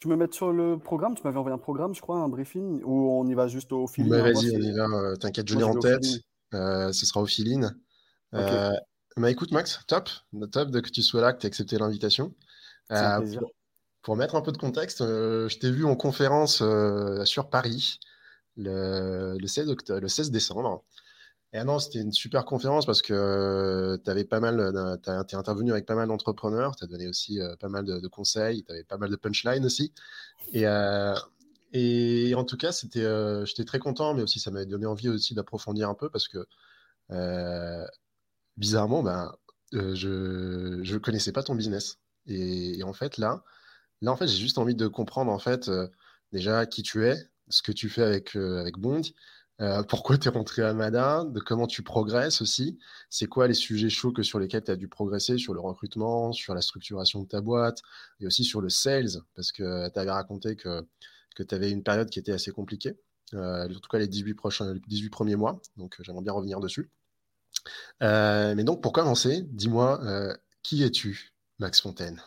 Tu me mets sur le programme, tu m'avais envoyé un programme, je crois, un briefing, ou on y va juste au feeling bah, Vas-y, on y va, euh, t'inquiète, je l'ai en tête. Euh, ce sera au feeling. Euh, bah, écoute, Max, top, top de que tu sois là, que tu aies accepté l'invitation. Pour, pour, mettre un peu de contexte, je t'ai vu en conférence sur Paris le, le, 16 octobre, le 16 décembre. Et ah non, c'était une super conférence parce que euh, tu avais pas mal, tu es intervenu avec pas mal d'entrepreneurs, tu as donné aussi euh, pas mal de, conseils, tu avais pas mal de punchlines aussi. Et, euh, et en tout cas, c'était, j'étais très content, mais aussi ça m'avait donné envie aussi d'approfondir un peu parce que bizarrement, ben, je ne connaissais pas ton business. Et, en fait, là, là en fait, j'ai juste envie de comprendre en fait déjà qui tu es, ce que tu fais avec, avec Bond euh, pourquoi tu es rentré à Mada, de comment tu progresses aussi? C'est quoi les sujets chauds que sur lesquels tu as dû progresser? Sur le recrutement, sur la structuration de ta boîte et aussi sur le sales, parce que tu avais raconté que, que tu avais une période qui était assez compliquée, euh, en tout cas les 18, prochains, 18 premiers mois. Donc euh, j'aimerais bien revenir dessus. mais donc pour commencer, dis-moi, qui es-tu, Max Fontaine?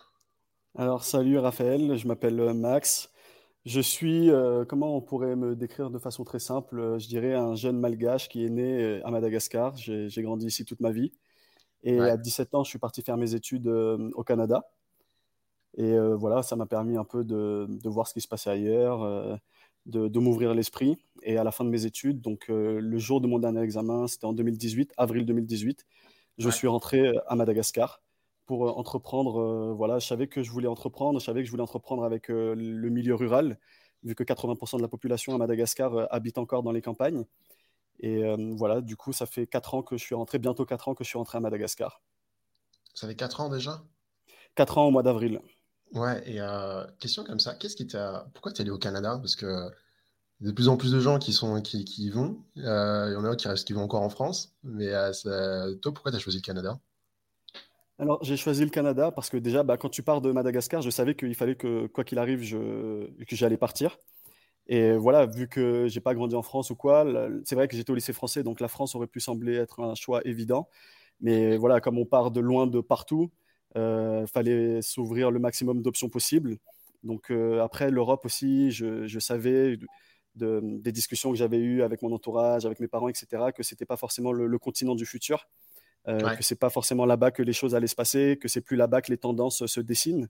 Alors salut Raphaël, je m'appelle Max. Je suis, euh, comment on pourrait me décrire de façon très simple, euh, je dirais un jeune malgache qui est né euh, à Madagascar. J'ai grandi ici toute ma vie. Et à 17 ans, je suis parti faire mes études au Canada. Et voilà, ça m'a permis un peu de, voir ce qui se passait ailleurs, de, m'ouvrir l'esprit. Et à la fin de mes études, donc le jour de mon dernier examen, c'était en 2018, avril 2018, je suis rentré à Madagascar pour euh, entreprendre. Euh, voilà, je savais que je voulais entreprendre, je savais que je voulais entreprendre avec euh, le milieu rural, vu que 80% de la population à Madagascar habite encore dans les campagnes. Et voilà, du coup, ça fait 4 ans que je suis rentré, bientôt 4 ans que je suis rentré à Madagascar. Ça fait 4 ans déjà? 4 ans au mois d'avril. Ouais, et question comme ça, qu'est-ce qui t'a. Pourquoi tu es allé au Canada? Parce que de plus en plus de gens qui, sont, qui, qui y vont. Il y en a qui, restent, qui vont encore en France. Mais toi, pourquoi tu as choisi le Canada? Alors, j'ai choisi le Canada parce que déjà, bah, quand tu pars de Madagascar, je savais qu'il fallait que, quoi qu'il arrive, que j'allais partir. Et voilà, vu que j'ai pas grandi en France ou quoi, c'est vrai que j'étais au lycée français, donc la France aurait pu sembler être un choix évident. Mais voilà, comme on part de loin de partout, il euh, fallait s'ouvrir le maximum d'options possibles. Donc euh, après, l'Europe aussi, je, savais de, des discussions que j'avais eues avec mon entourage, avec mes parents, etc., que c'était pas forcément le continent du futur. Euh, que c'est pas forcément là-bas que les choses allaient se passer, que c'est plus là-bas que les tendances se dessinent.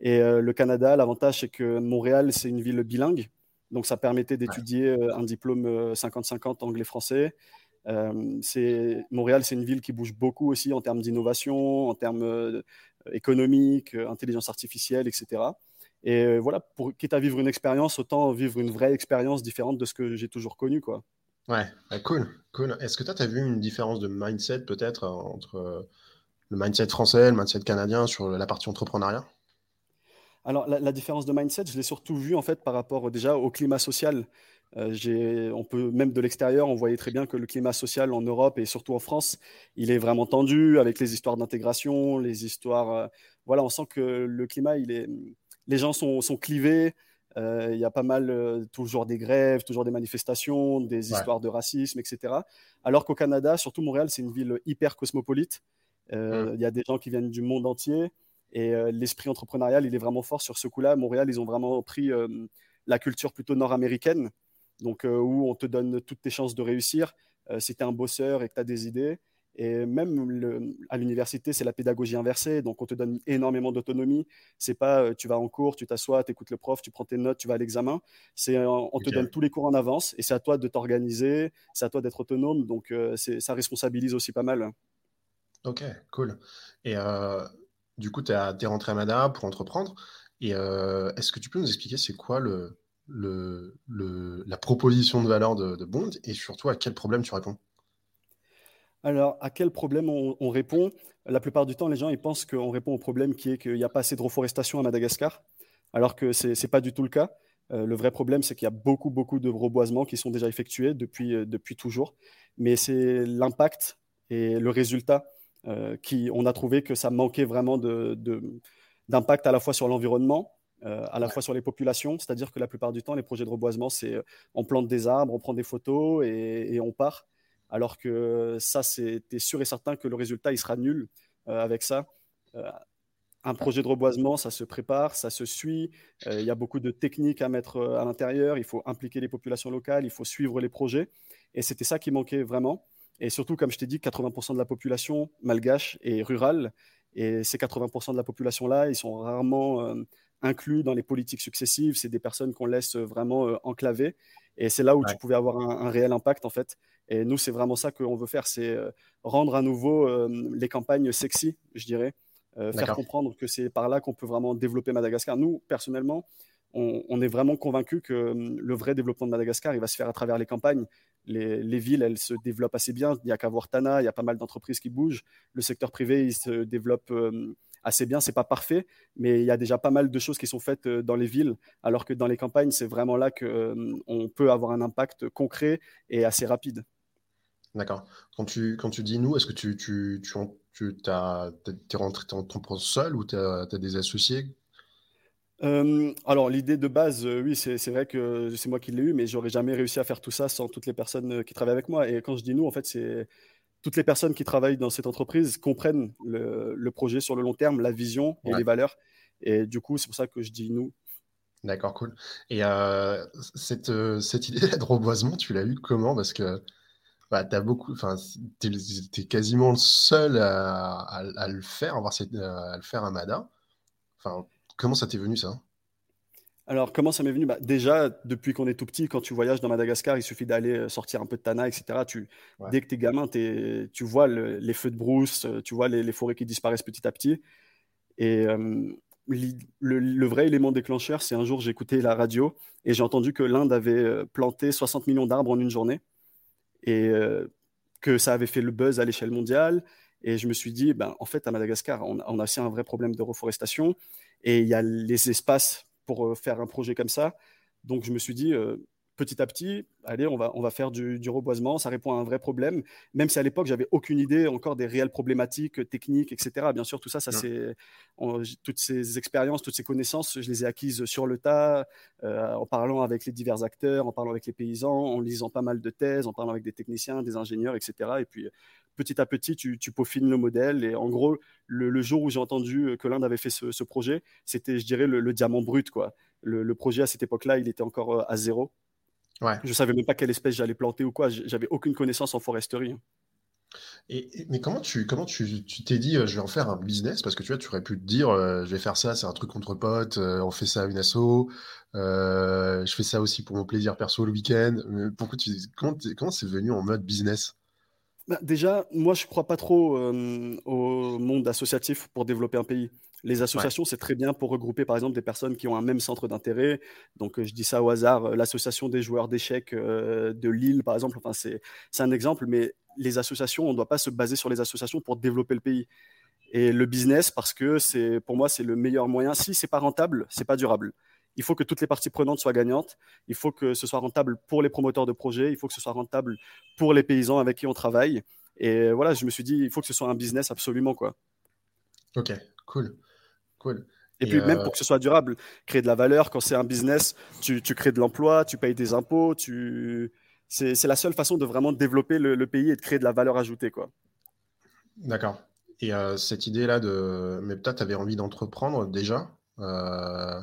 Et euh, le Canada, l'avantage, c'est que Montréal, c'est une ville bilingue. Donc, ça permettait d'étudier euh, un diplôme 50-50 anglais-français. Montréal, c'est une ville qui bouge beaucoup aussi en termes d'innovation, en termes économiques, intelligence artificielle, etc. Et voilà, pour, quitte à vivre une expérience, autant vivre une vraie expérience différente de ce que j'ai toujours connu. Quoi. Ouais, bah, cool, cool. Est-ce que toi, tu as vu une différence de mindset peut-être entre euh, le mindset français et le mindset canadien sur la partie entrepreneuriat? Alors, la, différence de mindset, je l'ai surtout vu en fait par rapport déjà au climat social. Euh, on peut même de l'extérieur, on voyait très bien que le climat social en Europe et surtout en France, il est vraiment tendu avec les histoires d'intégration, les histoires. Euh, voilà, on sent que le climat, il est, les gens sont, sont clivés. Euh, il y a pas mal, euh, toujours des grèves, toujours des manifestations, des histoires de racisme, etc. Alors qu'au Canada, surtout Montréal, c'est une ville hyper cosmopolite. Euh, mm. Il y a des gens qui viennent du monde entier. Et l'esprit entrepreneurial, il est vraiment fort sur ce coup-là. Montréal, ils ont vraiment pris la culture plutôt nord-américaine, donc où on te donne toutes tes chances de réussir. si tu es un bosseur et que tu as des idées, et même à l'université, c'est la pédagogie inversée, donc on te donne énormément d'autonomie. C'est pas euh, tu vas en cours, tu t'assois, tu écoutes le prof, tu prends tes notes, tu vas à l'examen. C'est euh, on te donne tous les cours en avance et c'est à toi de t'organiser, c'est à toi d'être autonome, donc euh, ça responsabilise aussi pas mal. Ok, cool. Et du coup, tu es, rentré à Mada pour entreprendre. Et est-ce que tu peux nous expliquer c'est quoi le, le, la proposition de valeur de, de Bond et surtout à quel problème tu réponds? Alors, à quel problème on, répond? La plupart du temps, les gens ils pensent qu'on répond au problème qui est qu'il n'y a pas assez de reforestation à Madagascar, alors que ce n'est pas du tout le cas. Euh, le vrai problème, c'est qu'il y a beaucoup, beaucoup de reboisements qui sont déjà effectués depuis, euh, depuis toujours. Mais c'est l'impact et le résultat euh, qui, on a trouvé que ça manquait vraiment d'impact à la fois sur l'environnement, à la fois sur les populations. C'est-à-dire que la plupart du temps, les projets de reboisement, c'est on plante des arbres, on prend des photos et on part alors que ça, c'était sûr et certain que le résultat, il sera nul euh, avec ça. Euh, un projet de reboisement, ça se prépare, ça se suit. il y a beaucoup de techniques à mettre à l'intérieur. Il faut impliquer les populations locales, il faut suivre les projets. Et c'était ça qui manquait vraiment. Et surtout, comme je t'ai dit, 80% de la population malgache est rurale. Et ces 80% de la population-là, ils sont rarement inclus dans les politiques successives. C'est des personnes qu'on laisse vraiment enclavées. Et c'est là où tu pouvais avoir un, un, réel impact, en fait. Et nous, c'est vraiment ça qu'on veut faire, c'est rendre à nouveau les campagnes sexy, je dirais. Euh, faire comprendre que c'est par là qu'on peut vraiment développer Madagascar. Nous, personnellement, on, est vraiment convaincus que le vrai développement de Madagascar, il va se faire à travers les campagnes. Les, villes, elles se développent assez bien. Il n'y a qu'à voir Tana, il y a pas mal d'entreprises qui bougent. Le secteur privé, il se développe assez bien. C'est pas parfait, mais il y a déjà pas mal de choses qui sont faites euh, dans les villes, alors que dans les campagnes, c'est vraiment là qu'on hum, peut avoir un impact concret et assez rapide. D'accord. Quand tu, quand tu dis nous, est-ce que tu, tu, tu, tu es rentré en ton seul ou tu as, des associés? Euh, alors l'idée de base, euh, oui, c'est vrai que c'est moi qui l'ai eu, mais j'aurais jamais réussi à faire tout ça sans toutes les personnes euh, qui travaillent avec moi. Et quand je dis nous, en fait, c'est toutes les personnes qui travaillent dans cette entreprise comprennent le, projet sur le long terme, la vision et les valeurs. Et du coup, c'est pour ça que je dis nous. D'accord, cool. Et cette, cette idée de reboisement, tu l'as eu comment? Parce que bah, as beaucoup, enfin, t'es, es quasiment le seul à, le faire, à, à le faire à Mada. Enfin, comment ça t'est venu ça? Alors, comment ça m'est venu? Bah, Déjà, depuis qu'on est tout petit, quand tu voyages dans Madagascar, il suffit d'aller euh, sortir un peu de Tana, etc. Tu, Dès que tu es gamin, tu vois les feux de brousse, euh, tu vois les, forêts qui disparaissent petit à petit. Et euh, le, vrai élément déclencheur, c'est un jour, écouté la radio et j'ai entendu que l'Inde avait planté 60 millions d'arbres en une journée et euh, que ça avait fait le buzz à l'échelle mondiale. Et je me suis dit, ben, en fait, à Madagascar, on, a aussi un vrai problème de reforestation et il y a les espaces pour euh, faire un projet comme ça. Donc, je me suis dit, euh, petit à petit, allez, on va, on va faire du, reboisement, ça répond à un vrai problème, même si à l'époque, j'avais aucune idée encore des réelles problématiques techniques, etc. Bien sûr, tout ça, ça c'est toutes ces expériences, toutes ces connaissances, je les ai acquises sur le tas, euh, en parlant avec les divers acteurs, en parlant avec les paysans, en lisant pas mal de thèses, en parlant avec des techniciens, des ingénieurs, etc. Et puis, petit à petit, tu, peaufines le modèle. Et en gros, le, jour où j'ai entendu que l'Inde avait fait ce, projet, c'était, je dirais, le, diamant brut. Quoi. le, projet à cette époque-là, il était encore euh, à zéro. Ouais. Je savais même pas quelle espèce j'allais planter ou quoi. J'avais aucune connaissance en foresterie. Et, mais comment tu comment tu t'es dit euh, je vais en faire un business? Parce que tu vois tu aurais pu te dire euh, je vais faire ça c'est un truc contre potes euh, on fait ça à une asso je fais ça aussi pour mon plaisir perso le week-end pourquoi tu comment comment c'est venu en mode business? Bah, déjà moi je crois pas trop au monde associatif pour développer un pays les associations, c'est très bien pour regrouper, par exemple, des personnes qui ont un même centre d'intérêt. Donc, euh, je dis ça au hasard, euh, l'association des joueurs d'échecs euh, de Lille, par exemple. Enfin, c'est un exemple, mais les associations, on ne doit pas se baser sur les associations pour développer le pays. Et le business, parce que c'est, pour moi, c'est le meilleur moyen. Si c'est pas rentable, c'est pas durable. Il faut que toutes les parties prenantes soient gagnantes. Il faut que ce soit rentable pour les promoteurs de projets. Il faut que ce soit rentable pour les paysans avec qui on travaille. Et voilà, je me suis dit, il faut que ce soit un business absolument, quoi. Ok, cool. Cool. Et, puis même euh, pour que ce soit durable, créer de la valeur, quand c'est un business, tu, crées de l'emploi, tu payes des impôts, tu... c'est la seule façon de vraiment développer le, pays et de créer de la valeur ajoutée. quoi. D'accord. Et euh, cette idée-là de... Mais peut-être tu avais envie d'entreprendre déjà euh,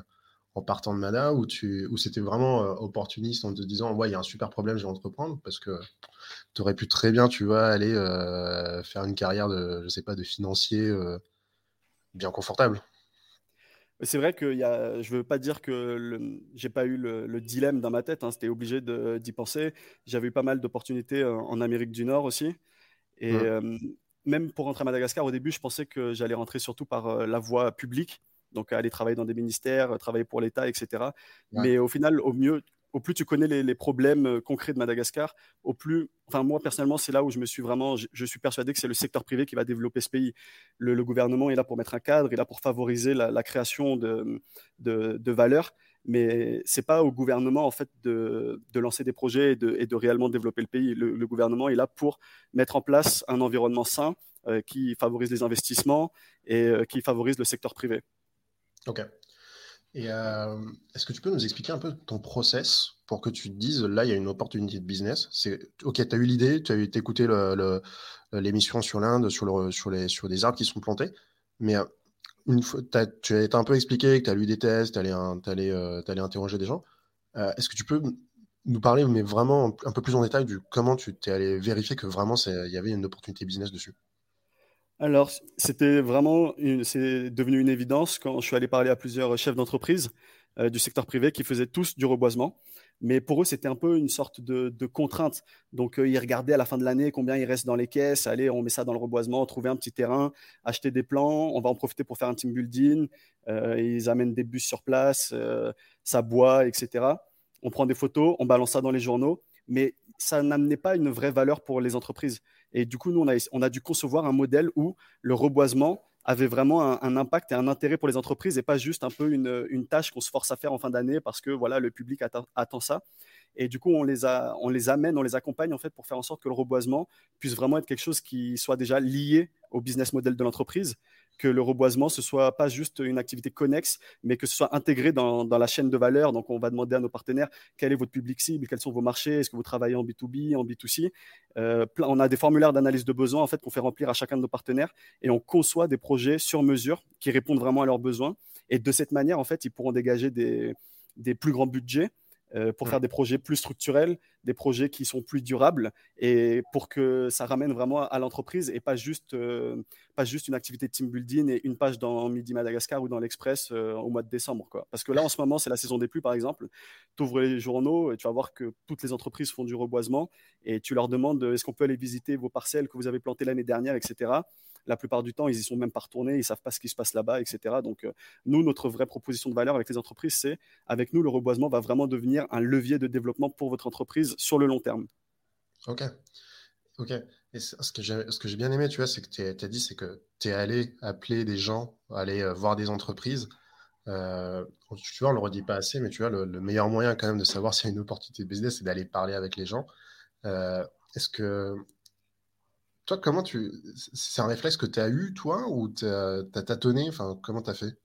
en partant de tu... ou c'était vraiment opportuniste en te disant ouais il y a un super problème je vais entreprendre parce que tu aurais pu très bien tu vois aller faire une carrière de je sais pas de financier bien confortable c'est vrai que y a, je ne veux pas dire que j'ai pas eu le, dilemme dans ma tête, hein, c'était obligé d'y penser. J'avais eu pas mal d'opportunités en, Amérique du Nord aussi. Et mmh. euh, même pour rentrer à Madagascar, au début, je pensais que j'allais rentrer surtout par euh, la voie publique, donc aller travailler dans des ministères, travailler pour l'État, etc. Mais au final, au mieux, au plus tu connais les, problèmes euh, concrets de Madagascar, au plus, enfin moi personnellement, c'est là où je me suis vraiment, je, suis persuadé que c'est le secteur privé qui va développer ce pays. Le, gouvernement est là pour mettre un cadre, il est là pour favoriser la, création de, de, valeurs, mais c'est pas au gouvernement en fait de, lancer des projets et de, réellement développer le pays. Le, gouvernement est là pour mettre en place un environnement sain euh, qui favorise les investissements et euh, qui favorise le secteur privé. Ok. Et euh, est-ce que tu peux nous expliquer un peu ton process pour que tu te dises, là, il y a une opportunité de business? OK, tu as eu l'idée, tu as écouté l'émission sur l'Inde, sur, les, sur des arbres qui sont plantés, mais euh, une fois, tu as été un peu expliqué que tu as lu des tests, tu allais, allais, interroger des gens. Est-ce que tu peux nous parler, mais vraiment un peu plus en détail, du comment tu t'es allé vérifier que vraiment il y avait une opportunité business dessus? Alors, c'était vraiment, c'est devenu une évidence quand je suis allé parler à plusieurs chefs d'entreprise euh, du secteur privé qui faisaient tous du reboisement. Mais pour eux, c'était un peu une sorte de, contrainte. Donc, euh, ils regardaient à la fin de l'année combien il reste dans les caisses. Allez, on met ça dans le reboisement, trouver un petit terrain, acheter des plans. On va en profiter pour faire un team building. Euh, ils amènent des bus sur place, ça boit, etc. On prend des photos, on balance ça dans les journaux. Mais ça n'amenait pas une vraie valeur pour les entreprises. Et du coup, nous, on a, dû concevoir un modèle où le reboisement avait vraiment un, impact et un intérêt pour les entreprises et pas juste un peu une, tâche qu'on se force à faire en fin d'année parce que voilà, le public attend, ça. Et du coup, on les, a, on les amène, on les accompagne en fait pour faire en sorte que le reboisement puisse vraiment être quelque chose qui soit déjà lié au business model de l'entreprise que le reboisement, ce soit pas juste une activité connexe, mais que ce soit intégré dans, la chaîne de valeur. Donc, on va demander à nos partenaires quel est votre public cible, quels sont vos marchés, est-ce que vous travaillez en B2B, en B2C. Euh, on a des formulaires d'analyse de besoins en fait qu'on fait remplir à chacun de nos partenaires et on conçoit des projets sur mesure qui répondent vraiment à leurs besoins. Et de cette manière, en fait, ils pourront dégager des, des plus grands budgets euh, pour faire des projets plus structurels, des projets qui sont plus durables et pour que ça ramène vraiment à l'entreprise et pas juste, euh, pas juste une activité de team building et une page dans Midi Madagascar ou dans l'Express euh, au mois de décembre. Quoi. Parce que là, en ce moment, c'est la saison des pluies, par exemple. Tu ouvres les journaux et tu vas voir que toutes les entreprises font du reboisement et tu leur demandes est-ce qu'on peut aller visiter vos parcelles que vous avez plantées l'année dernière, etc la plupart du temps, ils y sont même pas retournés, ils savent pas ce qui se passe là-bas, etc. Donc, euh, nous, notre vraie proposition de valeur avec les entreprises, c'est avec nous, le reboisement va vraiment devenir un levier de développement pour votre entreprise sur le long terme. Ok. Ok. Et ce que j'ai bien aimé, tu vois, c'est que tu as dit, c'est que tu es allé appeler des gens, aller euh, voir des entreprises. Euh, tu vois, on ne le redit pas assez, mais tu vois, le, meilleur moyen quand même de savoir s'il y a une opportunité de business, c'est d'aller parler avec les gens. Est-ce que toi, comment tu. C'est un réflexe que tu as eu, toi, ou tu as, tâtonné? Enfin, comment tu as fait?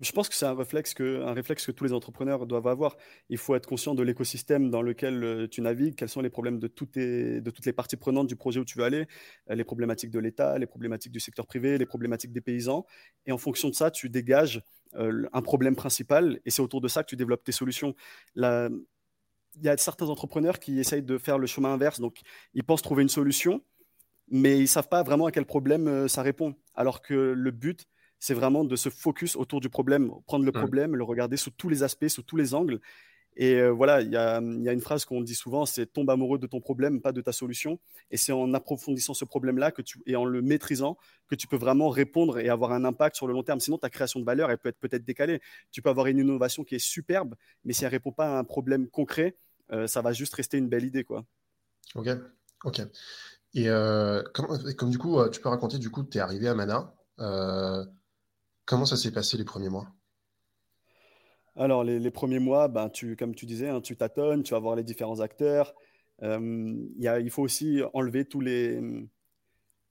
Je pense que c'est un réflexe, que, tous les entrepreneurs doivent avoir. Il faut être conscient de l'écosystème dans lequel euh, tu navigues, quels sont les problèmes de toutes, les, parties prenantes du projet où tu veux aller, euh, les problématiques de l'État, les problématiques du secteur privé, les problématiques des paysans. Et en fonction de ça, tu dégages euh, un problème principal et c'est autour de ça que tu développes tes solutions. il y a certains entrepreneurs qui essayent de faire le chemin inverse. Donc, ils pensent trouver une solution mais ils ne savent pas vraiment à quel problème ça répond. Alors que le but, c'est vraiment de se focus autour du problème, prendre le problème, le regarder sous tous les aspects, sous tous les angles. Et euh, voilà, il y a, une phrase qu'on dit souvent, c'est tombe amoureux de ton problème, pas de ta solution. Et c'est en approfondissant ce problème-là que tu, et en le maîtrisant que tu peux vraiment répondre et avoir un impact sur le long terme. Sinon, ta création de valeur, elle peut être peut-être décalée. Tu peux avoir une innovation qui est superbe, mais si elle répond pas à un problème concret, euh, ça va juste rester une belle idée, quoi. Ok, ok. Et euh, comme, du coup, tu peux raconter, du coup, tu es arrivé à Mana. Euh, comment ça s'est passé les premiers mois? Alors, les, premiers mois, ben, tu, comme tu disais, hein, tu tâtonnes, tu vas voir les différents acteurs. il faut aussi enlever tous les,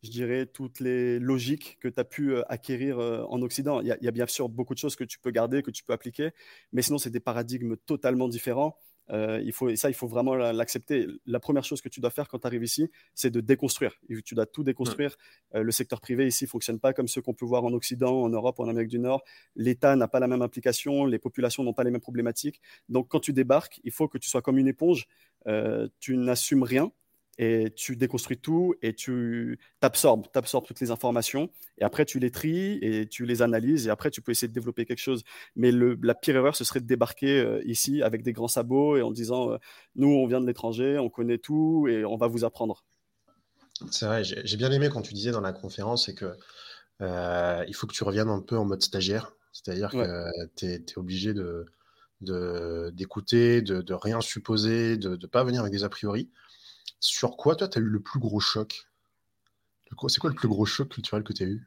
je dirais, toutes les logiques que tu as pu acquérir en Occident. Il y, a, bien sûr beaucoup de choses que tu peux garder, que tu peux appliquer, mais sinon, c'est des paradigmes totalement différents. Euh, il faut, et ça, il faut vraiment l'accepter. La première chose que tu dois faire quand tu arrives ici, c'est de déconstruire. Tu dois tout déconstruire. Euh, le secteur privé ici fonctionne pas comme ceux qu'on peut voir en Occident, en Europe, en Amérique du Nord. L'État n'a pas la même implication, les populations n'ont pas les mêmes problématiques. Donc, quand tu débarques, il faut que tu sois comme une éponge. Euh, tu n'assumes rien et tu déconstruis tout et tu t'absorbes, t'absorbes toutes les informations et après tu les tries et tu les analyses et après tu peux essayer de développer quelque chose. Mais le, la pire erreur, ce serait de débarquer euh, ici avec des grands sabots et en disant euh, nous on vient de l'étranger, on connaît tout et on va vous apprendre. C'est vrai, j'ai bien aimé quand tu disais dans la conférence et que euh, il faut que tu reviennes un peu en mode stagiaire, c'est-à-dire que tu es, obligé de d'écouter, de, de, rien supposer, de ne pas venir avec des a priori. Sur quoi, toi, tu as eu le plus gros choc? C'est quoi le plus gros choc culturel que tu as eu?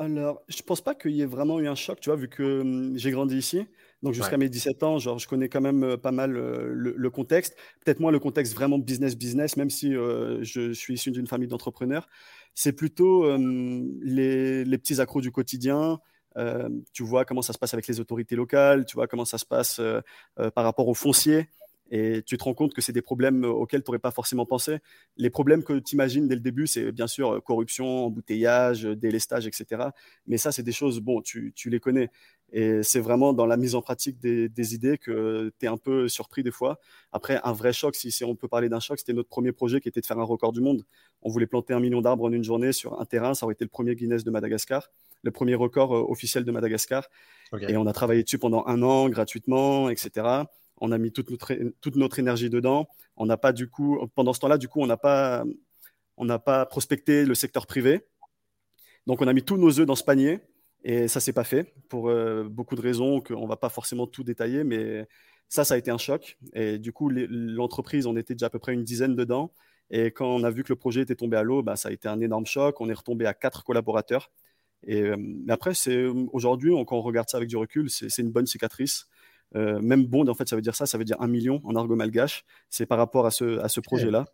Alors, je pense pas qu'il y ait vraiment eu un choc, tu vois, vu que hum, j'ai grandi ici. Donc, jusqu'à mes 17 ans, genre, je connais quand même euh, pas mal euh, le, contexte. Peut-être moins le contexte vraiment business-business, même si euh, je, suis issu d'une famille d'entrepreneurs. C'est plutôt hum, les, petits accros du quotidien. tu vois comment ça se passe avec les autorités locales, tu vois comment ça se passe par rapport aux fonciers. Et tu te rends compte que c'est des problèmes auxquels tu n'aurais pas forcément pensé. Les problèmes que tu imagines dès le début, c'est bien sûr corruption, embouteillage, délestage, etc. Mais ça, c'est des choses, bon, tu, tu les connais. Et c'est vraiment dans la mise en pratique des, des idées que tu es un peu surpris des fois. Après, un vrai choc, si, si on peut parler d'un choc, c'était notre premier projet qui était de faire un record du monde. On voulait planter un million d'arbres en une journée sur un terrain. Ça aurait été le premier Guinness de Madagascar, le premier record euh, officiel de Madagascar. Et on a travaillé dessus pendant un an gratuitement, etc. On a mis toute notre, toute notre énergie dedans. On n'a pas du coup, pendant ce temps-là, du coup, on n'a pas, on n'a pas prospecté le secteur privé. Donc, on a mis tous nos œufs dans ce panier et ça s'est pas fait pour euh, beaucoup de raisons qu'on va pas forcément tout détailler, mais ça, ça a été un choc. Et du coup, l'entreprise, on était déjà à peu près une dizaine dedans. Et quand on a vu que le projet était tombé à l'eau, bah, ça a été un énorme choc. On est retombé à quatre collaborateurs. Et euh, mais après, c'est aujourd'hui, quand on regarde ça avec du recul, c'est une bonne cicatrice. Euh, même Bond, en fait, ça veut dire ça, ça veut dire un million en argot malgache. C'est par rapport à ce, à ce projet-là.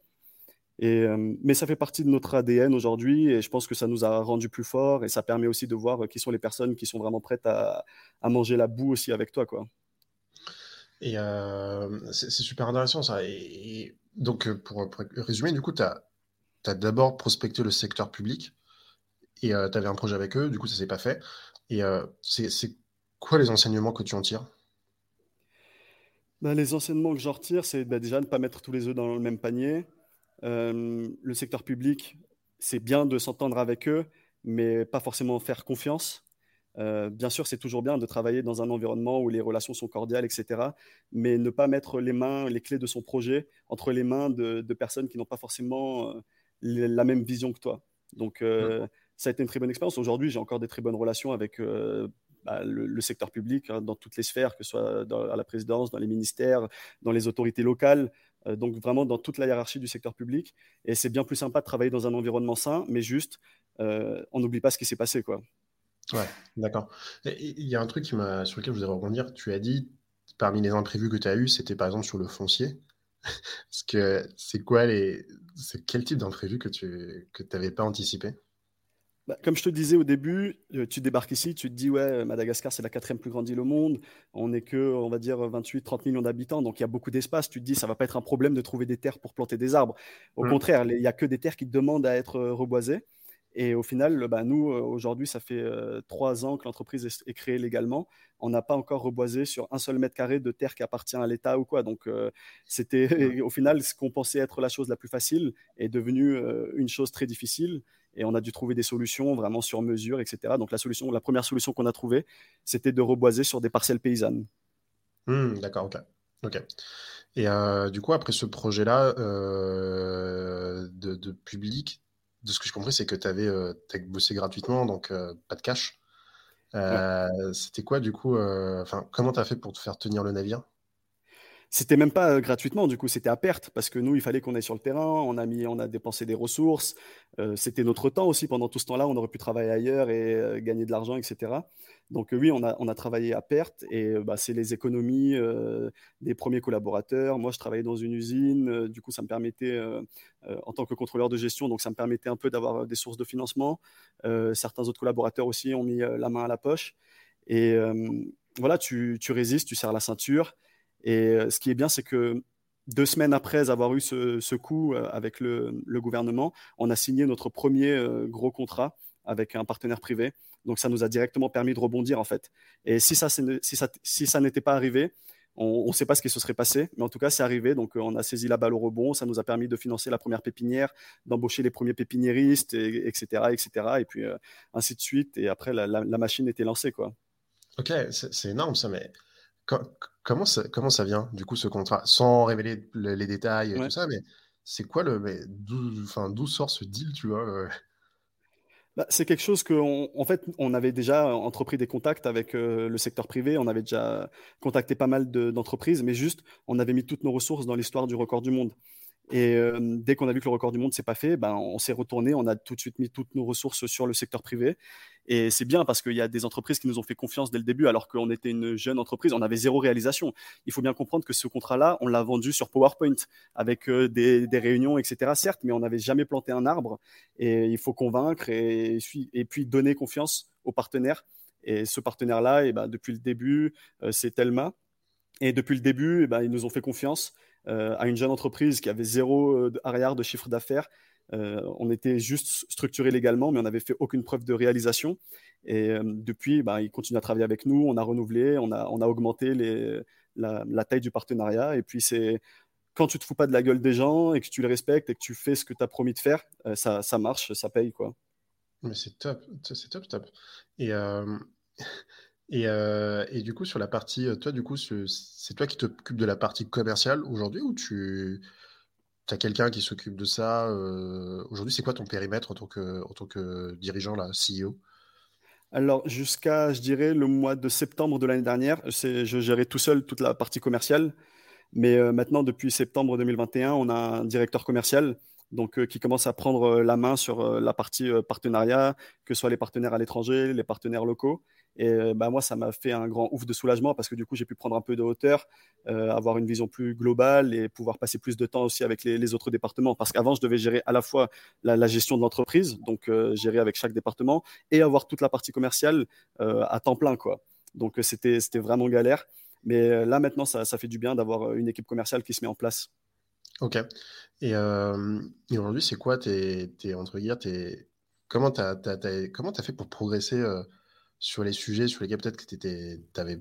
Et, euh, mais ça fait partie de notre ADN aujourd'hui et je pense que ça nous a rendu plus forts et ça permet aussi de voir qui sont les personnes qui sont vraiment prêtes à, à manger la boue aussi avec toi. Quoi. Et euh, c'est super intéressant ça. Et, donc, pour, résumer, du coup, tu as, as d'abord prospecté le secteur public et tu avais un projet avec eux, du coup, ça s'est pas fait. Et c'est quoi les enseignements que tu en tires? Ben, les enseignements que j'en retire, c'est ben, déjà ne pas mettre tous les œufs dans le même panier. Euh, le secteur public, c'est bien de s'entendre avec eux, mais pas forcément faire confiance. Euh, bien sûr, c'est toujours bien de travailler dans un environnement où les relations sont cordiales, etc. Mais ne pas mettre les mains, les clés de son projet entre les mains de, personnes qui n'ont pas forcément euh, la même vision que toi. Donc, ça a été une très bonne expérience. Aujourd'hui, j'ai encore des très bonnes relations avec bah, le, secteur public, hein, dans toutes les sphères, que ce soit à la présidence, dans les ministères, dans les autorités locales, euh, donc vraiment dans toute la hiérarchie du secteur public. Et c'est bien plus sympa de travailler dans un environnement sain, mais juste, euh, on n'oublie pas ce qui s'est passé. Quoi. Ouais, d'accord. Il y a un truc qui sur lequel je voudrais rebondir. Tu as dit, parmi les imprévus que tu as eu, c'était par exemple sur le foncier. Parce que c'est quoi les. C'est quel type d'imprévu que tu que n'avais pas anticipé? Bah, comme je te disais au début, euh, tu débarques ici, tu te dis, ouais, Madagascar, c'est la quatrième plus grande île au monde. On n'est que, on va dire, 28, 30 millions d'habitants, donc il y a beaucoup d'espace. Tu te dis, ça va pas être un problème de trouver des terres pour planter des arbres. Au mmh. contraire, il n'y a que des terres qui demandent à être euh, reboisées. Et au final, bah, nous, euh, aujourd'hui, ça fait trois ans que l'entreprise est, créée légalement. On n'a pas encore reboisé sur un seul mètre carré de terre qui appartient à l'État ou quoi. Donc, c'était mmh. au final ce qu'on pensait être la chose la plus facile est devenu une chose très difficile et on a dû trouver des solutions vraiment sur mesure, etc. Donc la solution, la première solution qu'on a trouvée, c'était de reboiser sur des parcelles paysannes. Hmm, d'accord, ok. ok. Et euh, du coup, après ce projet-là euh, de, public, de ce que je compris, c'est que tu avais euh, bossé gratuitement, donc pas de cash. C'était quoi du coup Enfin, comment tu as fait pour te faire tenir le navire? C'était même pas euh, gratuitement, du coup, c'était à perte parce que nous, il fallait qu'on aille sur le terrain, on a mis, on a dépensé des ressources, euh, c'était notre temps aussi. Pendant tout ce temps-là, on aurait pu travailler ailleurs et euh, gagner de l'argent, etc. Donc oui, on a, travaillé à perte et bah, c'est les économies des premiers collaborateurs. Moi, je travaillais dans une usine, du coup, ça me permettait, en tant que contrôleur de gestion, donc ça me permettait un peu d'avoir des sources de financement. certains autres collaborateurs aussi ont mis la main à la poche. Et voilà, tu, tu résistes, tu serres la ceinture. Et euh, ce qui est bien, c'est que deux semaines après avoir eu ce, coup euh, avec le, gouvernement, on a signé notre premier euh, gros contrat avec un partenaire privé. Donc ça nous a directement permis de rebondir en fait. Et si ça, n'était pas arrivé, on ne sait pas ce qui se serait passé, mais en tout cas, c'est arrivé. Donc, on a saisi la balle au rebond. Ça nous a permis de financer la première pépinière, d'embaucher les premiers pépiniéristes, etc., etc. Et puis, ainsi de suite. Et après, la, la machine était lancée, quoi. Ok, c'est énorme ça, mais comment, ça, comment ça vient, du coup, ce contrat? Sans révéler les détails et tout ça, mais c'est quoi le. D'où sort ce deal, tu vois euh? bah, c'est quelque chose qu'en en fait, on avait déjà entrepris des contacts avec euh, le secteur privé, on avait déjà contacté pas mal d'entreprises, mais juste, on avait mis toutes nos ressources dans l'histoire du record du monde. Et euh, dès qu'on a vu que le record du monde s'est pas fait, ben, on s'est retourné, on a tout de suite mis toutes nos ressources sur le secteur privé. Et c'est bien parce qu'il y a des entreprises qui nous ont fait confiance dès le début, alors qu'on était une jeune entreprise, on avait zéro réalisation. Il faut bien comprendre que ce contrat-là, on l'a vendu sur PowerPoint avec euh, des, réunions, etc. Certes, mais on n'avait jamais planté un arbre. Et il faut convaincre et, puis donner confiance aux partenaires. Et ce partenaire-là, et ben, depuis le début, euh, c'est Telma Et depuis le début, eh ben, ils nous ont fait confiance à une jeune entreprise qui avait zéro arrière de chiffre d'affaires. on était juste structuré légalement, mais on n'avait fait aucune preuve de réalisation. Et depuis, ben, ils continuent à travailler avec nous. On a renouvelé, on a, on a augmenté la, taille du partenariat. Et puis, c'est quand tu te fous pas de la gueule des gens et que tu les respectes et que tu fais ce que tu as promis de faire, euh, ça, ça, marche, ça paye. quoi. Mais c'est top, c'est top, top. Et, euh, et, euh, et, du coup, sur la partie, toi, du coup, c'est toi qui t'occupes de la partie commerciale aujourd'hui ou tu as quelqu'un qui s'occupe de ça Aujourd'hui, c'est quoi ton périmètre en tant que, en tant que dirigeant, là, CEO alors, jusqu'à, je dirais, le mois de septembre de l'année dernière, je gérais tout seul toute la partie commerciale. Mais euh, maintenant, depuis septembre 2021, on a un directeur commercial donc, euh, qui commence à prendre euh, la main sur la partie partenariat, que ce soit les partenaires à l'étranger, les partenaires locaux. Et bah, moi, ça m'a fait un grand ouf de soulagement parce que du coup, j'ai pu prendre un peu de hauteur, avoir une vision plus globale et pouvoir passer plus de temps aussi avec les, autres départements. Parce qu'avant, je devais gérer à la fois la, gestion de l'entreprise, donc gérer avec chaque département, et avoir toute la partie commerciale à temps plein. Quoi. Donc, c'était vraiment galère. Mais euh, là, maintenant, ça, fait du bien d'avoir euh, une équipe commerciale qui se met en place. Ok. Et, euh, aujourd'hui, c'est quoi tes, entre guillemets, comment tu as, fait pour progresser sur les sujets sur lesquels peut-être que tu avais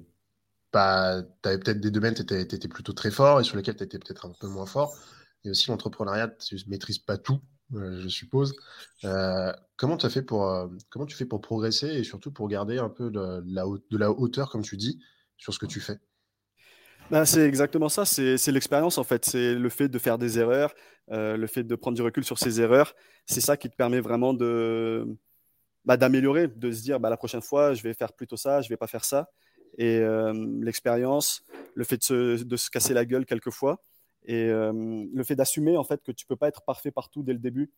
pas, avais peut-être des domaines, tu étais, plutôt très fort et sur lesquels tu étais peut-être un peu moins fort. Et aussi l'entrepreneuriat, tu ne maîtrises pas tout, je suppose. comment, as fait pour, comment tu fais pour progresser et surtout pour garder un peu de la hauteur, comme tu dis, sur ce que tu fais? Ben, c'est exactement ça, c'est l'expérience en fait, c'est le fait de faire des erreurs, euh, le fait de prendre du recul sur ces erreurs, c'est ça qui te permet vraiment de bah, d'améliorer, de se dire bah, la prochaine fois je vais faire plutôt ça, je vais pas faire ça. Et euh, l'expérience, le fait de se, de se, casser la gueule quelquefois, et euh, le fait d'assumer en fait que tu peux pas être parfait partout dès le début,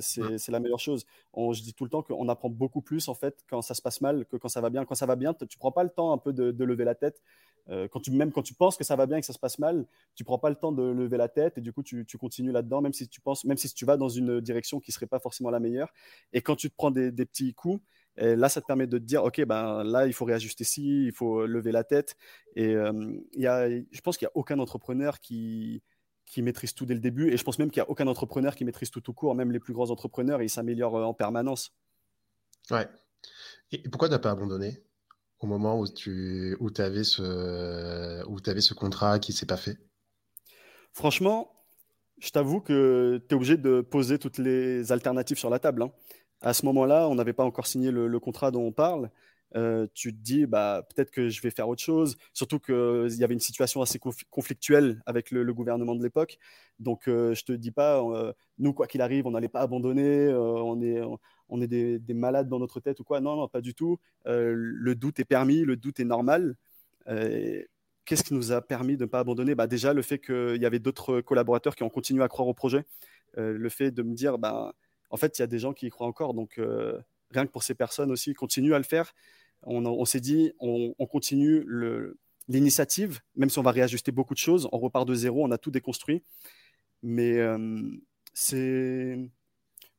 c'est la meilleure chose. On, je dis tout le temps qu'on apprend beaucoup plus en fait quand ça se passe mal que quand ça va bien. Quand ça va bien, tu prends pas le temps un peu de, de lever la tête euh, quand tu, même quand tu penses que ça va bien et que ça se passe mal, tu prends pas le temps de lever la tête et du coup tu, tu continues là-dedans, même si tu penses, même si tu vas dans une direction qui serait pas forcément la meilleure. Et quand tu te prends des, petits coups, là, ça te permet de te dire, OK, ben là, il faut réajuster ci, il faut lever la tête. Et euh, y a, je pense qu'il n'y a aucun entrepreneur qui, qui maîtrise tout dès le début. Et je pense même qu'il n'y a aucun entrepreneur qui maîtrise tout tout court. Même les plus grands entrepreneurs, ils s'améliorent en permanence. Ouais. Et pourquoi tu n'as pas abandonné? Au moment où tu où avais, ce, où ce contrat qui s'est pas fait? Franchement, je t'avoue que tu es obligé de poser toutes les alternatives sur la table. Hein. À ce moment-là, on n'avait pas encore signé le, contrat dont on parle. Euh, tu te dis, bah, peut-être que je vais faire autre chose. Surtout qu'il y avait une situation assez conflictuelle avec le, gouvernement de l'époque. Donc, euh, je te dis pas, euh, nous, quoi qu'il arrive, on n'allait pas abandonner. on est des, malades dans notre tête ou quoi. Non, non, pas du tout. Euh, le doute est permis, le doute est normal. Euh, qu'est-ce qui nous a permis de ne pas abandonner? Bah, Déjà, le fait qu'il y avait d'autres collaborateurs qui ont continué à croire au projet. Euh, le fait de me dire, bah, en fait, il y a des gens qui y croient encore. Donc, rien que pour ces personnes aussi, continuent à le faire. On, s'est dit, on, continue l'initiative, même si on va réajuster beaucoup de choses. On repart de zéro, on a tout déconstruit. Mais c'est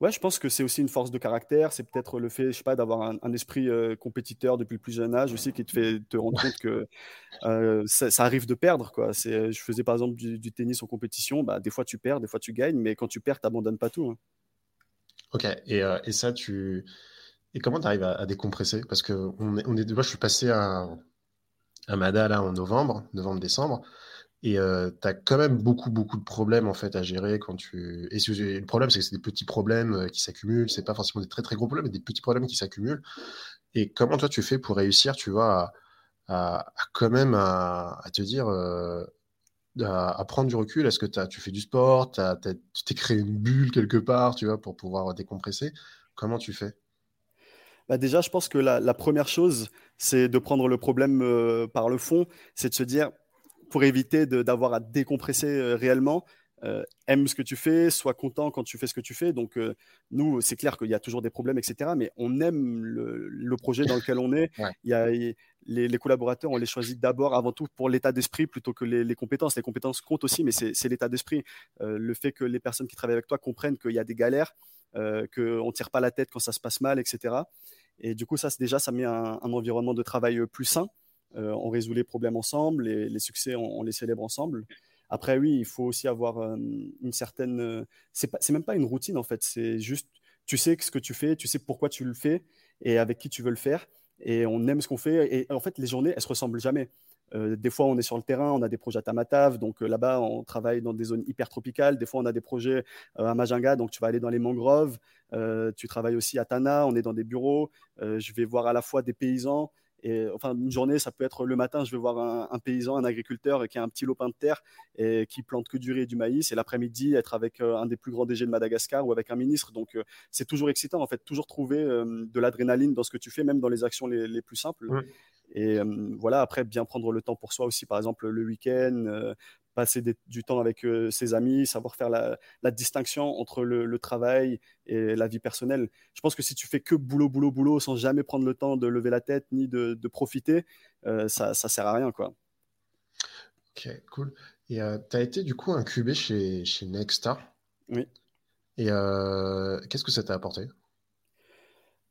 Ouais, je pense que c'est aussi une force de caractère. C'est peut-être le fait, je sais pas, d'avoir un, esprit euh, compétiteur depuis le plus jeune âge aussi qui te fait te rendre compte que euh, ça, arrive de perdre. Quoi. C'est, je faisais par exemple du, tennis en compétition. Bah, des fois tu perds, des fois tu gagnes, mais quand tu perds, tu n'abandonnes pas tout. Hein. Ok. Et, euh, et, ça, tu. Et comment tu arrives à, décompresser? Parce que on est, on est, moi, je suis passé à, à Mada là en novembre, novembre-décembre. Et euh, tu as quand même beaucoup, beaucoup de problèmes en fait à gérer quand tu. Et le problème, c'est que c'est des petits problèmes euh, qui s'accumulent. C'est pas forcément des très, très gros problèmes, mais des petits problèmes qui s'accumulent. Et comment toi, tu fais pour réussir, tu vois, à, quand même à, te dire. Euh, à, prendre du recul? Est-ce que tu fais du sport? Tu t'es créé une bulle quelque part, tu vois, pour pouvoir décompresser? Comment tu fais? Bah déjà, je pense que la, la première chose, c'est de prendre le problème par le fond, c'est de se dire, pour éviter d'avoir à décompresser euh, réellement. Euh, aime ce que tu fais, sois content quand tu fais ce que tu fais. Donc, euh, nous, c'est clair qu'il y a toujours des problèmes, etc. Mais on aime le, projet dans lequel on est. Il y a, les, collaborateurs, on les choisit d'abord, avant tout, pour l'état d'esprit plutôt que les, compétences. Les compétences comptent aussi, mais c'est l'état d'esprit. le fait que les personnes qui travaillent avec toi comprennent qu'il y a des galères, qu'on ne tire pas la tête quand ça se passe mal, etc. Et du coup, ça, déjà, ça met un, un environnement de travail plus sain. On résout les problèmes ensemble et les succès, on, les célèbre ensemble. Après, oui, il faut aussi avoir une certaine. c'est c'est même pas une routine en fait. C'est juste, tu sais ce que tu fais, tu sais pourquoi tu le fais et avec qui tu veux le faire. Et on aime ce qu'on fait. Et en fait, les journées, elles se ressemblent jamais. Euh, des fois, on est sur le terrain, on a des projets à Tamatave, donc euh, là-bas, on travaille dans des zones hyper tropicales. Des fois, on a des projets euh, à Majinga, donc tu vas aller dans les mangroves. tu travailles aussi à Tana, on est dans des bureaux. je vais voir à la fois des paysans. Et, enfin, une journée, ça peut être le matin, je vais voir un, paysan, un agriculteur qui a un petit lopin de terre et qui plante que du riz et du maïs. Et l'après-midi, être avec un des plus grands DG de Madagascar ou avec un ministre. Donc, c'est toujours excitant, en fait, toujours trouver de l'adrénaline dans ce que tu fais, même dans les actions les, plus simples. Et voilà, après, bien prendre le temps pour soi aussi, par exemple, le week-end, passer du temps avec ses amis, savoir faire la, distinction entre le, travail et la vie personnelle. Je pense que si tu fais que boulot, boulot, boulot, sans jamais prendre le temps de lever la tête ni de, profiter, ça, ça sert à rien, quoi. Ok, cool. Et tu as été du coup incubé chez, chez Nexta. Oui. Et qu'est-ce que ça t'a apporté?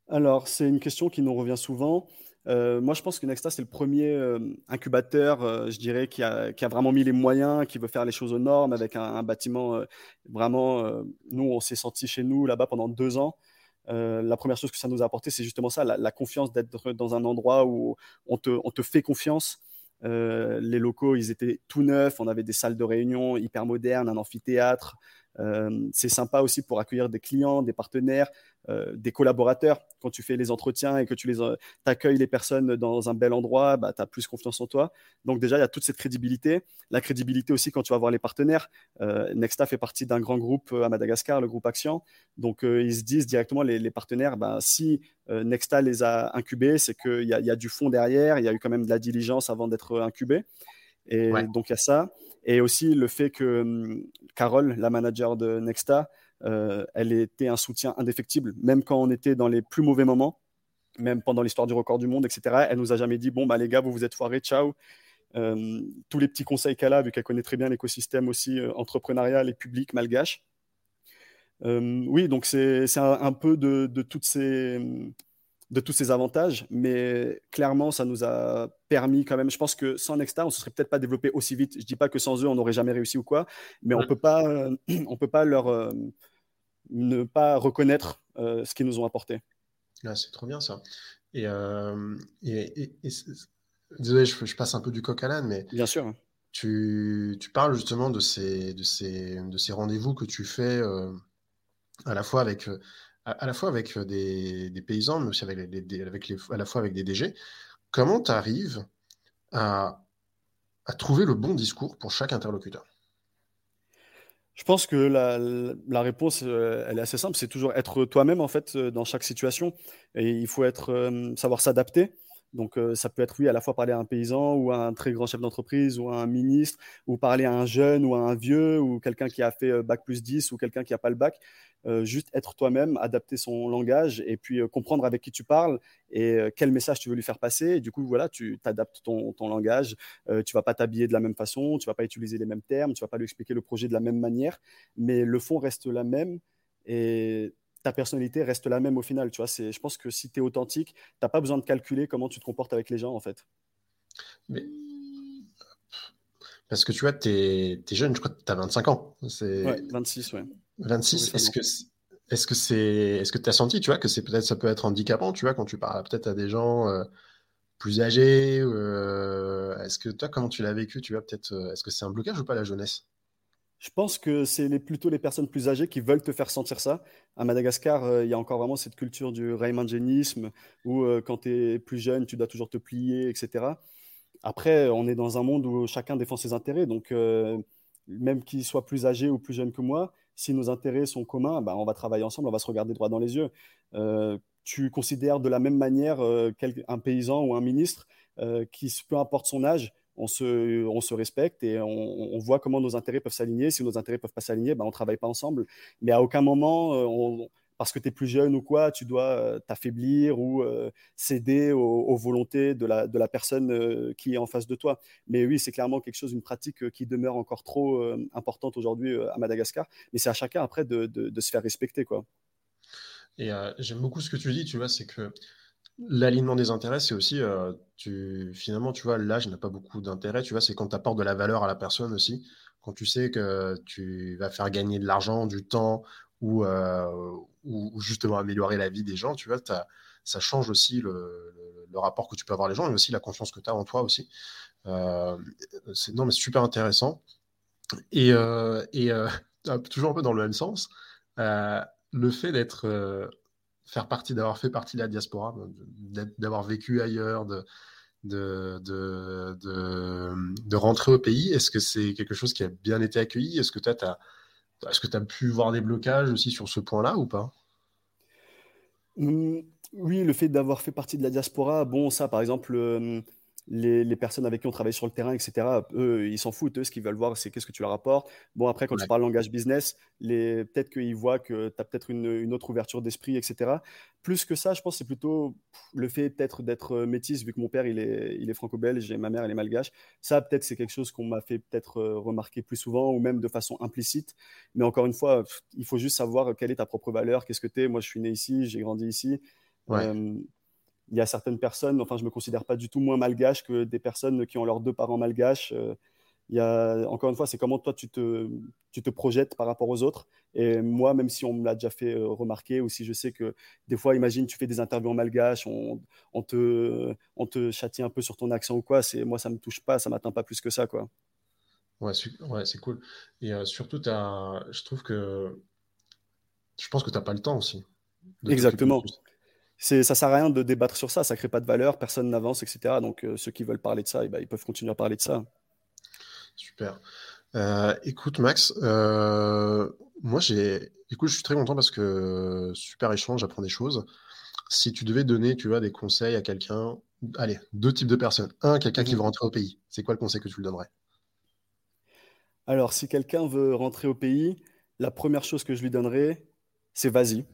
Alors, c'est une question qui nous revient souvent. Euh, moi, je pense que Nexta, c'est le premier euh, incubateur, euh, je dirais, qui a, vraiment mis les moyens, qui veut faire les choses aux normes avec un, bâtiment vraiment. nous, on s'est senti chez nous là-bas pendant deux ans. la première chose que ça nous a apporté, c'est justement ça, la, confiance d'être dans un endroit où on te fait confiance. les locaux, ils étaient tout neufs. On avait des salles de réunion hyper modernes, un amphithéâtre. c'est sympa aussi pour accueillir des clients, des partenaires. Euh, des collaborateurs. Quand tu fais les entretiens et que tu les euh, accueilles les personnes dans un bel endroit, bah, tu as plus confiance en toi. Donc déjà, il y a toute cette crédibilité. La crédibilité aussi quand tu vas voir les partenaires. Euh, Nexta fait partie d'un grand groupe à Madagascar, le groupe Action. Donc ils se disent directement, les, partenaires, bah, si Nexta les a incubés, c'est qu'il y, y, a du fond derrière, il y a eu quand même de la diligence avant d'être incubé. Et donc il y a ça. Et aussi le fait que hum, Carole, la manager de Nexta, elle était un soutien indéfectible, même quand on était dans les plus mauvais moments, même pendant l'histoire du record du monde, etc. Elle nous a jamais dit bon bah les gars vous vous êtes foirés, ciao. Euh, tous les petits conseils qu'elle a, vu qu'elle connaît très bien l'écosystème aussi euh, entrepreneurial et public malgache. oui, donc c'est un, peu de, toutes ces, de tous ces avantages, mais clairement, ça nous a permis quand même. Je pense que sans Nexta, on ne se serait peut-être pas développé aussi vite. Je dis pas que sans eux, on n'aurait jamais réussi ou quoi, mais on peut pas, on peut pas leur ne pas reconnaître euh, ce qu'ils nous ont apporté. Ah, c'est trop bien ça. Et, euh, désolé, je, passe un peu du coq à l'âne, mais bien sûr. Tu, tu, parles justement de ces, de ces, de ces rendez-vous que tu fais euh, à la fois avec, à, la fois avec des, des, paysans, mais aussi avec, les, avec les, à la fois avec des DG. Comment tu arrives à, trouver le bon discours pour chaque interlocuteur? Je pense que la, la, réponse, euh, elle est assez simple. C'est toujours être toi-même, en fait, euh, dans chaque situation. Et il faut être, euh, savoir s'adapter. Donc, ça peut être, oui, à la fois parler à un paysan ou à un très grand chef d'entreprise ou à un ministre ou parler à un jeune ou à un vieux ou quelqu'un qui a fait bac plus 10 ou quelqu'un qui n'a pas le bac. Euh, juste être toi-même, adapter son langage et puis euh, comprendre avec qui tu parles et euh, quel message tu veux lui faire passer. Du coup, voilà, tu t'adaptes ton, ton, langage. tu vas pas t'habiller de la même façon, tu vas pas utiliser les mêmes termes, tu vas pas lui expliquer le projet de la même manière, mais le fond reste la même et ta personnalité reste la même au final. Tu vois, c'est, je pense que si tu es authentique, tu n'as pas besoin de calculer comment tu te comportes avec les gens en fait. Mais parce que tu vois, tu es, jeune, je crois que tu as 25 ans. Ouais, 26, ouais. 26, est-ce que est-ce que c'est est-ce que tu as senti, tu vois, que c'est peut-être ça peut être handicapant, tu vois, quand tu parles peut-être à des gens euh, plus âgés, euh, est-ce que toi comment tu l'as vécu, tu vois, peut-être euh, est-ce que c'est un blocage ou pas la jeunesse? Je pense que c'est les, plutôt les personnes plus âgées qui veulent te faire sentir ça. À Madagascar, il y a encore vraiment cette culture du Raymondénisme où quand tu es plus jeune, tu dois toujours te plier, etc. Après, on est dans un monde où chacun défend ses intérêts. Donc, même qu'il soit plus âgé ou plus jeune que moi, si nos intérêts sont communs, bah, on va travailler ensemble, on va se regarder droit dans les yeux. Euh, tu considères de la même manière euh, un paysan ou un ministre euh, qui, peu importe son âge, on se, respecte et on, voit comment nos intérêts peuvent s'aligner. Si nos intérêts peuvent pas s'aligner, bah, on ne travaille pas ensemble. Mais à aucun moment, on, parce que tu es plus jeune ou quoi, tu dois euh, t'affaiblir ou euh, céder aux, volontés de la, de la personne euh, qui est en face de toi. Mais oui, c'est clairement quelque chose, une pratique qui demeure encore trop importante aujourd'hui à Madagascar. Mais c'est à chacun après de, de, se faire respecter. Quoi. Et j'aime beaucoup ce que tu dis, tu vois, c'est que L'alignement des intérêts, c'est aussi, euh, tu, finalement, tu vois, l'âge n'a pas beaucoup d'intérêt, tu vois, c'est quand tu apportes de la valeur à la personne aussi, quand tu sais que tu vas faire gagner de l'argent, du temps, ou, euh, justement améliorer la vie des gens, tu vois, ça change aussi le, rapport que tu peux avoir les gens, et aussi la confiance que tu as en toi aussi. Euh, c'est, non, mais super intéressant. Et toujours un peu dans le même sens, le fait d'être faire partie, d'avoir fait partie de la diaspora, d'avoir vécu ailleurs, de, de, de, rentrer au pays Est-ce que c'est quelque chose qui a bien été accueilli? Est-ce que tu as, est-ce pu voir des blocages aussi sur ce point-là ou pas? Mmh, Oui, le fait d'avoir fait partie de la diaspora, bon, ça par exemple, euh, les, personnes avec qui on travaille sur le terrain, etc., eux, ils s'en foutent. Eux, ce qu'ils veulent voir, c'est qu'est-ce que tu leur apportes. Bon, après, quand tu parles langage business, peut-être qu'ils voient que tu as peut-être une, autre ouverture d'esprit, etc. Plus que ça, je pense c'est plutôt le fait peut-être d'être euh, métisse, vu que mon père, il est, il est franco-belge et ma mère, elle est malgache. Ça, peut-être, c'est quelque chose qu'on m'a fait peut-être euh, remarquer plus souvent ou même de façon implicite. Mais encore une fois, il faut juste savoir quelle est ta propre valeur, qu'est-ce que tu es. Moi, je suis né ici, j'ai grandi ici. Euh, il y a certaines personnes, enfin, je me considère pas du tout moins malgache que des personnes qui ont leurs deux parents malgaches. Euh, il y a, encore une fois, c'est comment toi tu te, tu te projettes par rapport aux autres. Et moi, même si on me l'a déjà fait euh, remarquer, ou si je sais que des fois, imagine, tu fais des interviews en malgache, on, on, te, on te châtie un peu sur ton accent ou quoi, c'est, moi, ça me touche pas, ça m'atteint pas plus que ça. Quoi. Ouais, ouais c'est cool. Et euh, surtout, as, je trouve que je pense que tu n'as pas le temps aussi. Exactement c'est, ça sert à rien de débattre sur ça, ça crée pas de valeur, personne n'avance, etc. Donc euh, ceux qui veulent parler de ça, eh ben, ils peuvent continuer à parler de ça. Super. Euh, écoute Max, euh, moi j'ai, écoute, je suis très content parce que super échange, j'apprends des choses. Si tu devais donner, tu vois, des conseils à quelqu'un, allez, deux types de personnes. Un, quelqu'un qui mhm. veut rentrer au pays. C'est quoi le conseil que tu lui donnerais? Alors, si quelqu'un veut rentrer au pays, la première chose que je lui donnerais, c'est vas-y.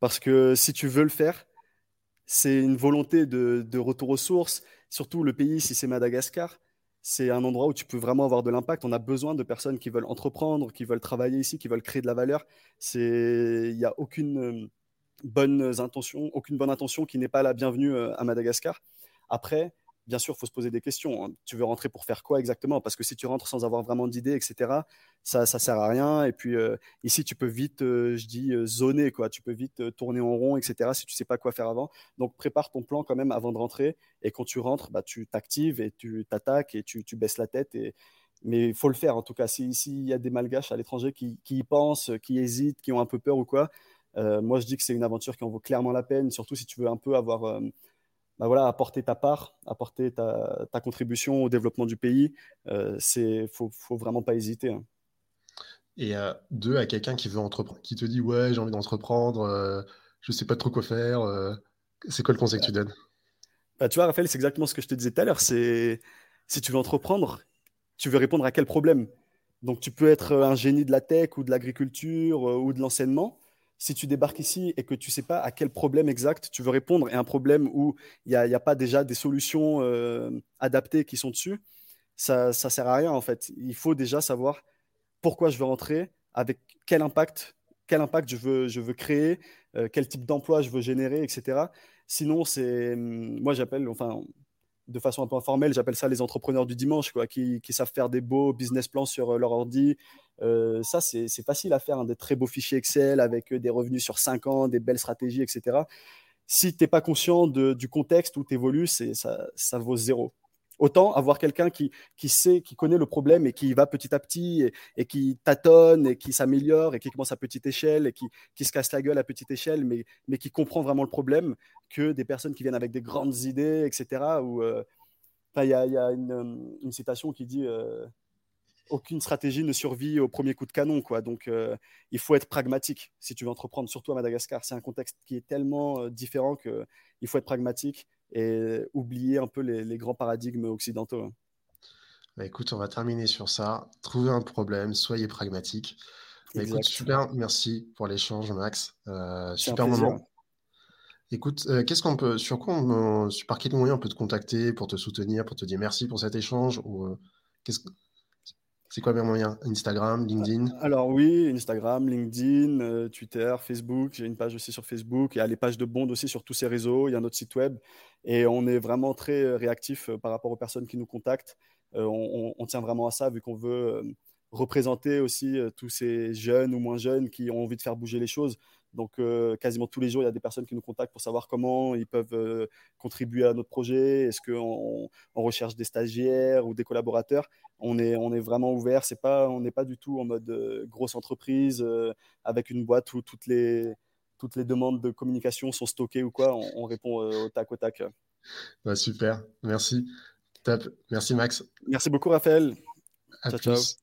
Parce que si tu veux le faire, c'est une volonté de, retour aux sources. Surtout le pays, si c'est Madagascar, c'est un endroit où tu peux vraiment avoir de l'impact. On a besoin de personnes qui veulent entreprendre, qui veulent travailler ici, qui veulent créer de la valeur. Il n'y a aucune euh, bonne intention, aucune bonne intention qui n'est pas la bienvenue euh, à Madagascar. Après, bien sûr, il faut se poser des questions. Hein. Tu veux rentrer pour faire quoi exactement? Parce que si tu rentres sans avoir vraiment d'idée, etc., ça ne sert à rien. Et puis euh, ici, tu peux vite, euh, je dis, euh, zoner, quoi. Tu peux vite tourner en rond, etc., si tu sais pas quoi faire avant. Donc, prépare ton plan quand même avant de rentrer. Et quand tu rentres, bah, tu t'actives et tu t'attaques et tu, baisses la tête. Et... Mais il faut le faire, en tout cas. S'il si y a des malgaches à l'étranger qui, qui, y pensent, qui hésitent, qui ont un peu peur ou quoi, moi, je dis que c'est une aventure qui en vaut clairement la peine, surtout si tu veux un peu avoir bah voilà, apporter ta part, apporter ta, ta, contribution au développement du pays, euh, c'est faut, faut vraiment pas hésiter. Hein. Et euh, deux, à quelqu'un qui veut entreprendre, qui te dit ouais j'ai envie d'entreprendre, euh, je sais pas trop quoi faire, euh, c'est quoi le conseil que tu donnes? Bah, Tu vois Raphaël, c'est exactement ce que je te disais tout à l'heure, c'est si tu veux entreprendre, tu veux répondre à quel problème? Donc tu peux être un génie de la tech ou de l'agriculture ou de l'enseignement, si tu débarques ici et que tu ne sais pas à quel problème exact tu veux répondre et un problème où il n'y a, pas déjà des solutions euh, adaptées qui sont dessus, ça ne sert à rien en fait. Il faut déjà savoir pourquoi je veux rentrer, avec quel impact, quel impact je veux, je veux créer, euh, quel type d'emploi je veux générer, etc. Sinon, c'est hum, moi j'appelle, enfin, de façon un peu informelle, j'appelle ça les entrepreneurs du dimanche, quoi, qui, savent faire des beaux business plans sur euh, leur ordi. Euh, ça, c'est facile à faire, hein, des très beaux fichiers Excel avec euh, des revenus sur 5 ans, des belles stratégies, etc. Si tu n'es pas conscient du contexte où tu évolues, ça, ça vaut zéro. Autant avoir quelqu'un qui, qui sait, qui connaît le problème et qui va petit à petit et, qui tâtonne et qui s'améliore et qui commence à petite échelle et qui, qui, se casse la gueule à petite échelle, mais, mais qui comprend vraiment le problème, que des personnes qui viennent avec des grandes idées, etc. Euh, il y, a, une, une, citation qui dit euh, aucune stratégie ne survit au premier coup de canon. Quoi. Donc, euh, il faut être pragmatique si tu veux entreprendre, surtout à Madagascar. C'est un contexte qui est tellement différent qu'il faut être pragmatique et oublier un peu les, grands paradigmes occidentaux. Hein. Bah, écoute, on va terminer sur ça. Trouvez un problème, soyez pragmatique. Bah, écoute, super, merci pour l'échange, Max. Euh, super moment. Écoute, euh, qu'est-ce qu'on peut, sur quoi, on, par quel moyen on peut te contacter pour te soutenir, pour te dire merci pour cet échange ou euh, qu'est-ce C'est quoi mes moyens Instagram, LinkedIn? Alors oui, Instagram, LinkedIn, euh, Twitter, Facebook. J'ai une page aussi sur Facebook. Il y a les pages de Bond aussi sur tous ces réseaux. Il y a notre site web. Et on est vraiment très euh, réactif euh, par rapport aux personnes qui nous contactent. on, on, tient vraiment à ça vu qu'on veut représenter aussi tous ces jeunes ou moins jeunes qui ont envie de faire bouger les choses. Donc, euh, quasiment tous les jours, il y a des personnes qui nous contactent pour savoir comment ils peuvent euh, contribuer à notre projet. Est-ce qu'on on recherche des stagiaires ou des collaborateurs? On est, on est vraiment ouvert. C'est pas, on n'est pas du tout en mode euh, grosse entreprise avec une boîte où toutes les, toutes les demandes de communication sont stockées ou quoi. On, répond au tac au tac. Bah, super, merci. Top. Merci Max. Merci beaucoup Raphaël. ciao, ciao.